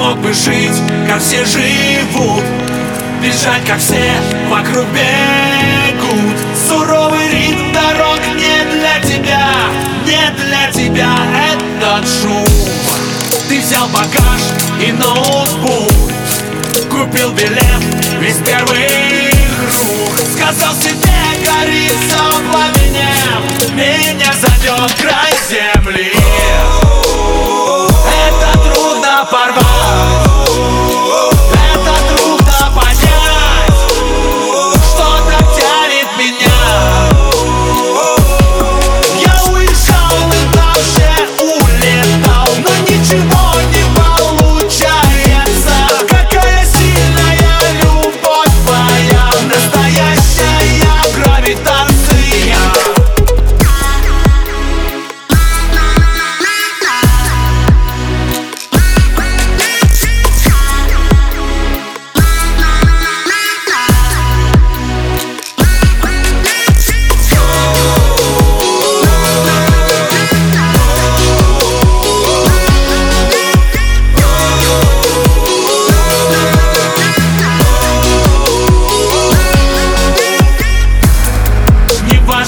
Мог бы жить, как все живут Бежать, как все вокруг бегут. Суровый багаж и ноутбук. Купил билет весь первый рук. Сказал себе, гори все пламенем Меня зовет край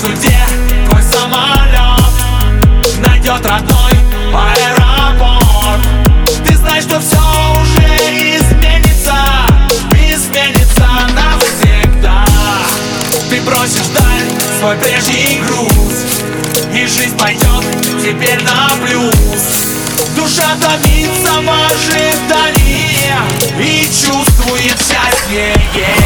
Где твой самолет Найдет родной аэропорт. Ты знаешь, что все уже изменится Изменится навсегда. Ты бросишь даль свой прежний груз И жизнь пойдет теперь на плюс. Душа томится в ожидании И чувствует счастье. есть